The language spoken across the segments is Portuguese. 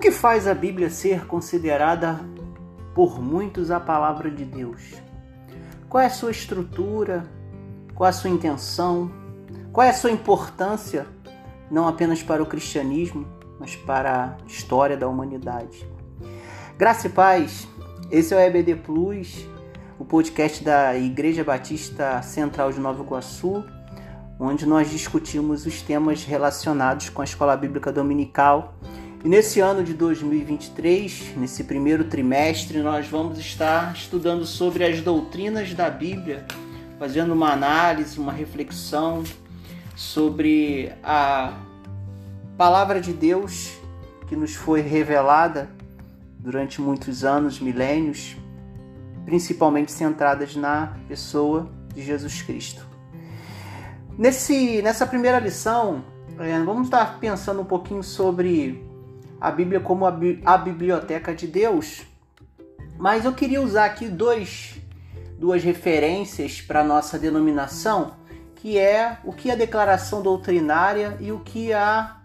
que faz a Bíblia ser considerada por muitos a palavra de Deus? Qual é a sua estrutura? Qual é a sua intenção? Qual é a sua importância, não apenas para o cristianismo, mas para a história da humanidade? Graça e paz, esse é o EBD Plus, o podcast da Igreja Batista Central de Nova Iguaçu, onde nós discutimos os temas relacionados com a escola bíblica dominical e nesse ano de 2023, nesse primeiro trimestre, nós vamos estar estudando sobre as doutrinas da Bíblia, fazendo uma análise, uma reflexão sobre a palavra de Deus que nos foi revelada durante muitos anos, milênios, principalmente centradas na pessoa de Jesus Cristo. Nesse, nessa primeira lição, eh, vamos estar pensando um pouquinho sobre a Bíblia como a, bi a biblioteca de Deus. Mas eu queria usar aqui dois, duas referências para nossa denominação, que é o que a declaração doutrinária e o que a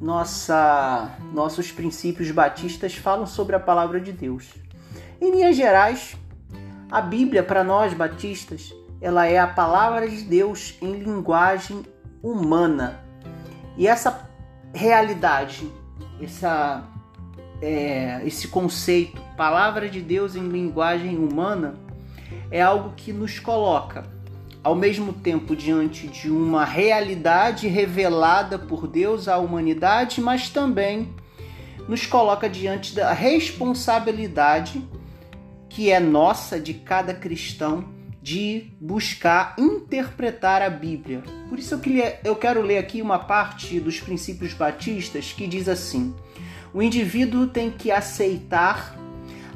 nossa nossos princípios batistas falam sobre a palavra de Deus. Em linhas gerais, a Bíblia para nós batistas, ela é a palavra de Deus em linguagem humana. E essa realidade essa, é, esse conceito, palavra de Deus em linguagem humana, é algo que nos coloca, ao mesmo tempo, diante de uma realidade revelada por Deus à humanidade, mas também nos coloca diante da responsabilidade que é nossa, de cada cristão, de buscar interpretar a Bíblia. Por isso eu, quero ler aqui uma parte dos princípios batistas que diz assim: o indivíduo tem que aceitar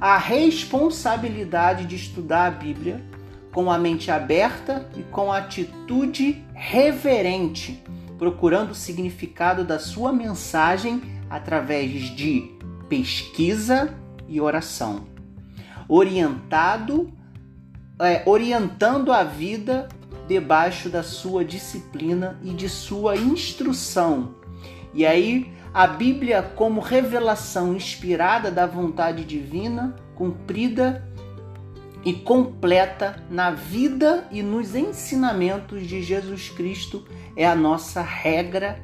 a responsabilidade de estudar a Bíblia com a mente aberta e com atitude reverente, procurando o significado da sua mensagem através de pesquisa e oração, orientado é, orientando a vida debaixo da sua disciplina e de sua instrução. E aí, a Bíblia, como revelação inspirada da vontade divina, cumprida e completa na vida e nos ensinamentos de Jesus Cristo, é a nossa regra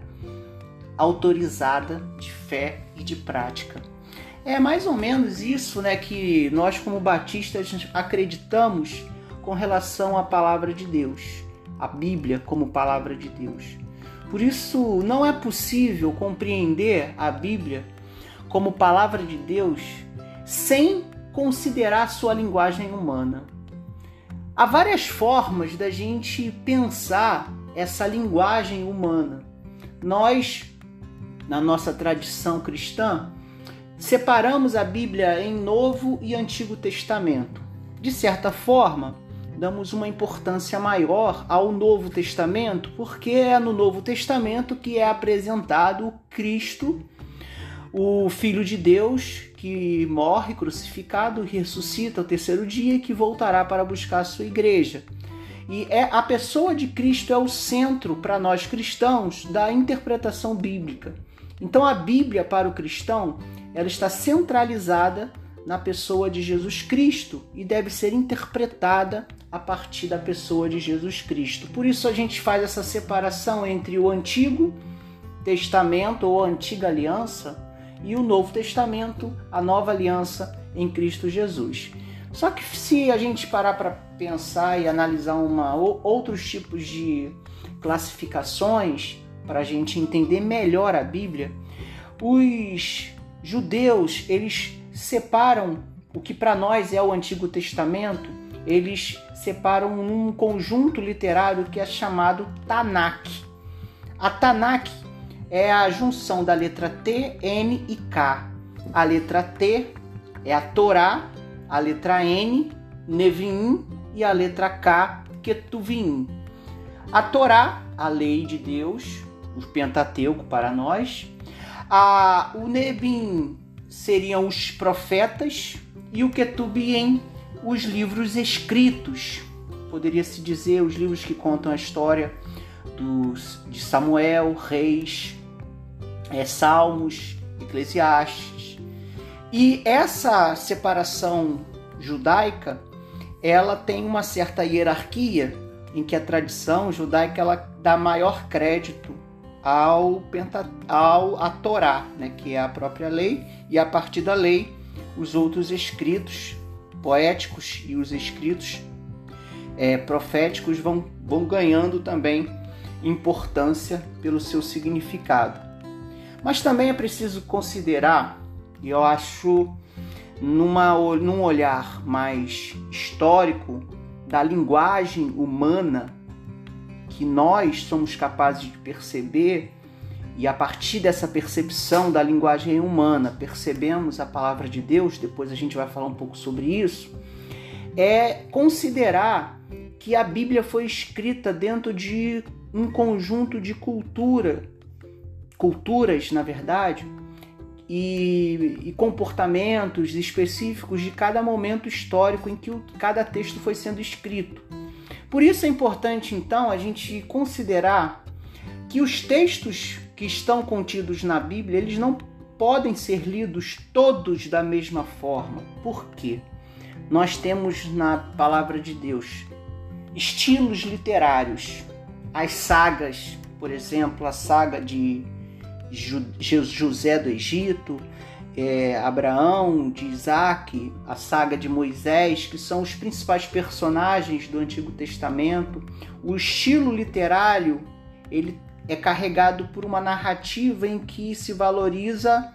autorizada de fé e de prática. É mais ou menos isso né, que nós, como batistas, acreditamos com relação à palavra de Deus, a Bíblia como palavra de Deus. Por isso, não é possível compreender a Bíblia como palavra de Deus sem considerar sua linguagem humana. Há várias formas da gente pensar essa linguagem humana. Nós, na nossa tradição cristã, separamos a Bíblia em Novo e Antigo Testamento. De certa forma, damos uma importância maior ao Novo Testamento, porque é no Novo Testamento que é apresentado Cristo, o Filho de Deus, que morre crucificado, ressuscita ao terceiro dia e que voltará para buscar a sua igreja. E é a pessoa de Cristo é o centro para nós cristãos da interpretação bíblica. Então a Bíblia para o cristão ela está centralizada na pessoa de Jesus Cristo e deve ser interpretada a partir da pessoa de Jesus Cristo. Por isso a gente faz essa separação entre o Antigo Testamento ou a Antiga Aliança e o Novo Testamento, a Nova Aliança em Cristo Jesus. Só que se a gente parar para pensar e analisar uma, outros tipos de classificações para a gente entender melhor a Bíblia, os judeus, eles separam o que para nós é o Antigo Testamento, eles separam num conjunto literário que é chamado Tanakh. A Tanakh é a junção da letra T, N e K. A letra T é a Torá, a letra N, Neviim e a letra K, Ketuvim. A Torá, a lei de Deus, o Pentateuco para nós, a, o Nebim seriam os profetas e o Ketubim os livros escritos. Poderia se dizer os livros que contam a história dos, de Samuel, Reis, é, Salmos, Eclesiastes, E essa separação judaica, ela tem uma certa hierarquia em que a tradição judaica ela dá maior crédito ao, ao a Torá, né, que é a própria lei, e a partir da lei os outros escritos poéticos e os escritos é, proféticos vão, vão ganhando também importância pelo seu significado. Mas também é preciso considerar, e eu acho numa, num olhar mais histórico da linguagem humana que nós somos capazes de perceber e a partir dessa percepção da linguagem humana percebemos a palavra de Deus, depois a gente vai falar um pouco sobre isso, é considerar que a Bíblia foi escrita dentro de um conjunto de cultura, culturas, na verdade, e, e, comportamentos específicos de cada momento histórico em que o, cada texto foi sendo escrito. Por isso é importante, então, a gente considerar que os textos que estão contidos na Bíblia, eles não podem ser lidos todos da mesma forma. Por quê? Nós temos na palavra de Deus estilos literários, as sagas, por exemplo, a saga de José do Egito, é, Abraão, de Isaac, a saga de Moisés, que são os principais personagens do Antigo Testamento. O estilo literário ele é carregado por uma narrativa em que se valoriza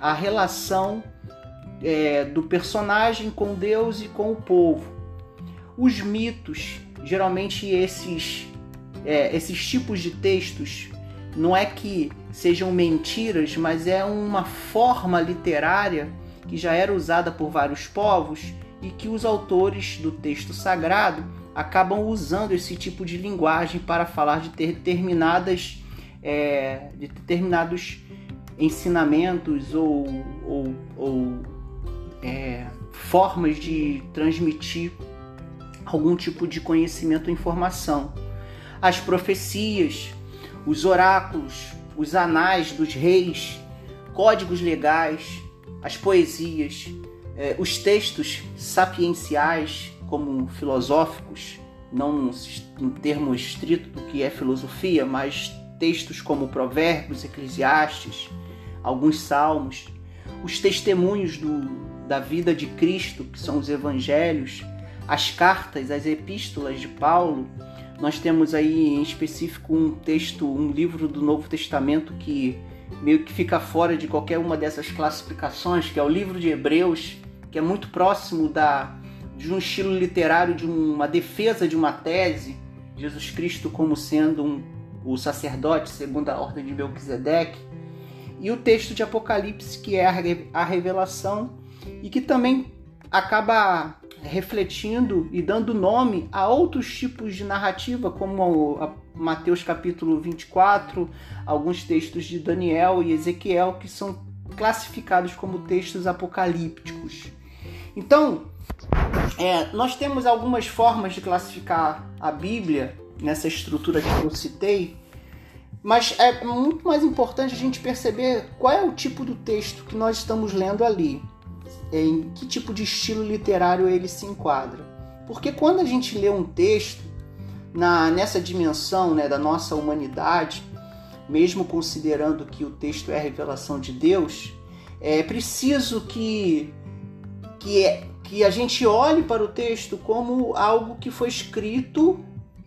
a relação é, do personagem com Deus e com o povo. Os mitos, geralmente esses, é, esses tipos de textos, não é que sejam mentiras, mas é uma forma literária que já era usada por vários povos e que os autores do texto sagrado acabam usando esse tipo de linguagem para falar de determinadas é, de determinados ensinamentos ou, ou, ou é, formas de transmitir algum tipo de conhecimento ou informação. As profecias, os oráculos, os anais dos reis, códigos legais, as poesias, é, os textos sapienciais, como filosóficos, não em termos estrito do que é filosofia, mas textos como Provérbios, Eclesiastes, alguns salmos, os testemunhos do, da vida de Cristo, que são os evangelhos, as cartas, as epístolas de Paulo. Nós temos aí em específico um texto, um livro do Novo Testamento que meio que fica fora de qualquer uma dessas classificações, que é o livro de Hebreus, que é muito próximo da de um estilo literário de uma defesa de uma tese, Jesus Cristo como sendo um, o sacerdote segundo a ordem de Melquisedeque, e o texto de Apocalipse que é a revelação e que também acaba refletindo e dando nome a outros tipos de narrativa, como Mateus capítulo 24, alguns textos de Daniel e Ezequiel que são classificados como textos apocalípticos. Então, é, nós temos algumas formas de classificar a Bíblia nessa estrutura que eu citei, mas é muito mais importante a gente perceber qual é o tipo do texto que nós estamos lendo ali, em que tipo de estilo literário ele se enquadra. Porque quando a gente lê um texto na, nessa dimensão né, da nossa humanidade, mesmo considerando que o texto é a revelação de Deus, é preciso que, que, é, que a gente olhe para o texto como algo que foi escrito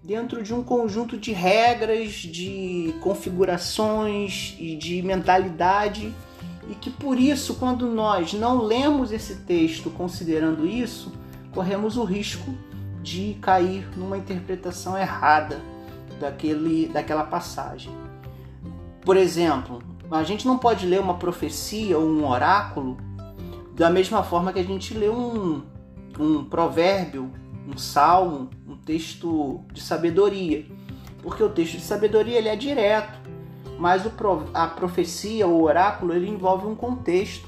dentro de um conjunto de regras, de configurações e de mentalidade, e que por isso, quando nós não lemos esse texto considerando isso, corremos o risco de cair numa interpretação errada daquele, daquela passagem. Por exemplo, a gente não pode ler uma profecia ou um oráculo da mesma forma que a gente lê um, um provérbio, um salmo, texto de sabedoria, porque o texto de sabedoria ele é direto, mas a profecia, o oráculo, ele envolve um contexto.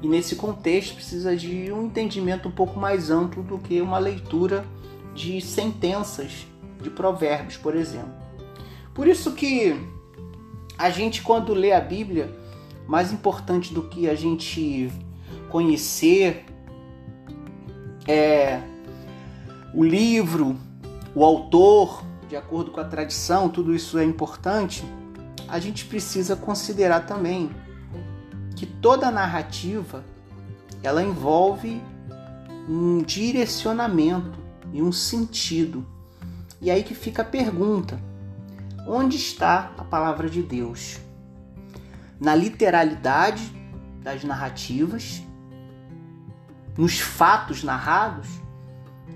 E nesse contexto precisa de um entendimento um pouco mais amplo do que uma leitura de sentenças de provérbios, por exemplo. Por isso que a gente quando lê a Bíblia, mais importante do que a gente conhecer é, o livro, o autor, de acordo com a tradição, tudo isso é importante, a gente precisa considerar também que toda narrativa ela envolve um direcionamento e um sentido. E aí que fica a pergunta: onde está a palavra de Deus? Na literalidade das narrativas, nos fatos narrados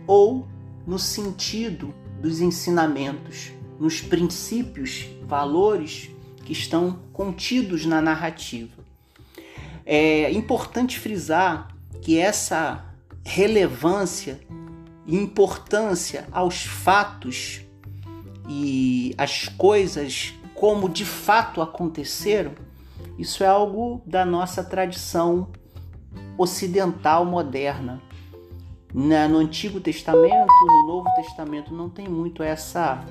ou no sentido dos ensinamentos, nos princípios, valores que estão contidos na narrativa. É importante frisar que essa relevância e importância aos fatos e as coisas como de fato aconteceram, isso é algo da nossa tradição ocidental moderna. No Antigo Testamento, no Novo Testamento, não tem muito essa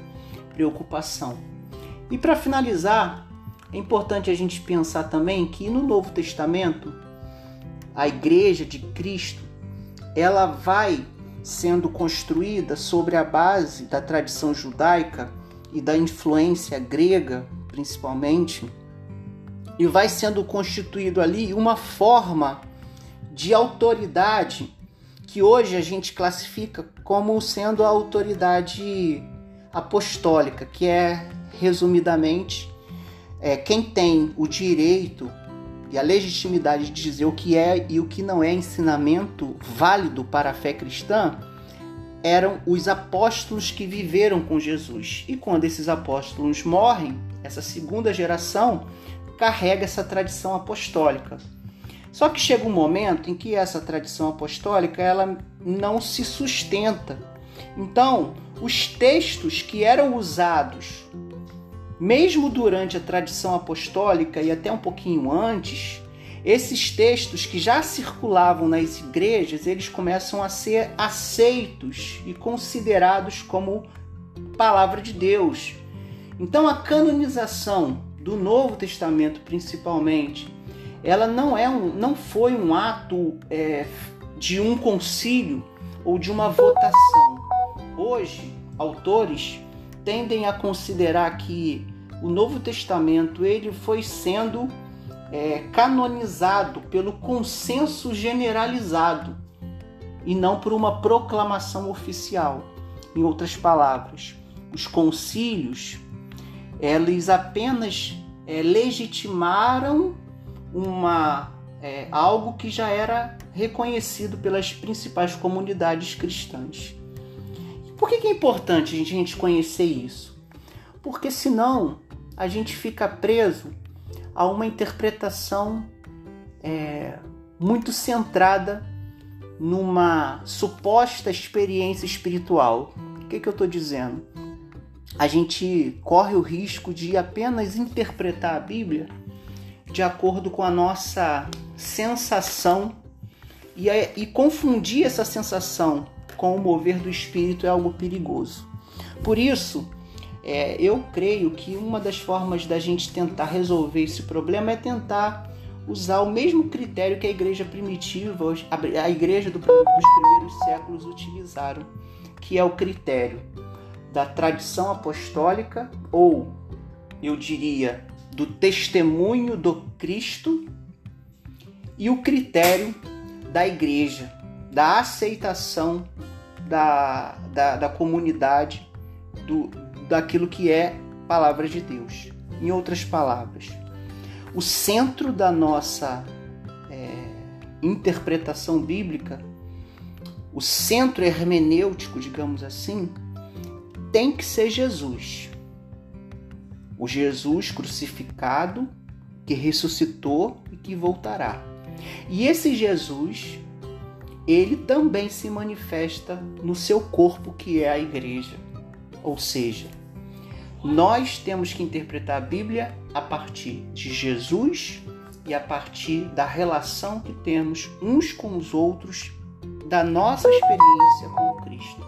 preocupação. E para finalizar, é importante a gente pensar também que no Novo Testamento, a igreja de Cristo, ela vai sendo construída sobre a base da tradição judaica e da influência grega, principalmente, e vai sendo constituído ali uma forma de autoridade que hoje a gente classifica como sendo a autoridade apostólica, que é resumidamente é, quem tem o direito e a legitimidade de dizer o que é e o que não é ensinamento válido para a fé cristã eram os apóstolos que viveram com Jesus. E quando esses apóstolos morrem, essa segunda geração carrega essa tradição apostólica. Só que chega um momento em que essa tradição apostólica ela não se sustenta. Então, os textos que eram usados mesmo durante a tradição apostólica e até um pouquinho antes, esses textos que já circulavam nas igrejas, eles começam a ser aceitos e considerados como palavra de Deus. Então a canonização do Novo Testamento, principalmente, ela não é um, não foi um ato é, de um concílio ou de uma votação. Hoje, autores tendem a considerar que o Novo Testamento ele foi sendo é, canonizado pelo consenso generalizado e não por uma proclamação oficial. Em outras palavras, os concílios eles apenas é, legitimaram uma é, algo que já era reconhecido pelas principais comunidades cristãs. Por que, que é importante a gente conhecer isso? Porque senão a gente fica preso a uma interpretação é, muito centrada numa suposta experiência espiritual. O que, que eu estou dizendo? A gente corre o risco de apenas interpretar a Bíblia de acordo com a nossa sensação e, e confundir essa sensação com o mover do espírito é algo perigoso. Por isso, é, eu creio que uma das formas da gente tentar resolver esse problema é tentar usar o mesmo critério que a igreja primitiva, a igreja do, dos primeiros séculos utilizaram, que é o critério da tradição apostólica, ou eu diria, do testemunho do Cristo, e o critério da igreja, da aceitação da, da, da comunidade, do, daquilo que é palavra de Deus. Em outras palavras, o centro da nossa é, interpretação bíblica, o centro hermenêutico, digamos assim, tem que ser Jesus. O Jesus crucificado, que ressuscitou e que voltará. E esse Jesus, ele também se manifesta no seu corpo, que é a igreja. Ou seja, nós temos que interpretar a Bíblia a partir de Jesus e a partir da relação que temos uns com os outros, da nossa experiência com Cristo.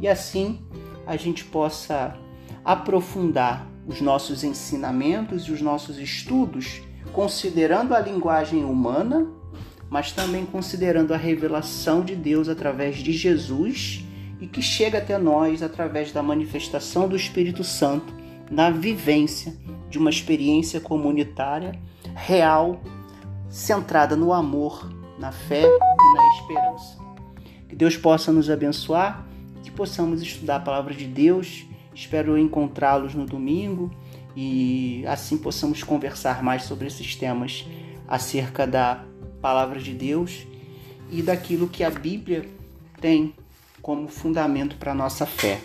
E assim a gente possa aprofundar os nossos ensinamentos e os nossos estudos, considerando a linguagem humana, mas também considerando a revelação de Deus através de Jesus e que chega até nós através da manifestação do Espírito Santo na vivência de uma experiência comunitária real, centrada no amor, na fé e na esperança. Que Deus possa nos abençoar, que possamos estudar a palavra de Deus. Espero encontrá-los no domingo e assim possamos conversar mais sobre esses temas acerca da palavra de Deus e daquilo que a Bíblia tem como fundamento para a nossa fé.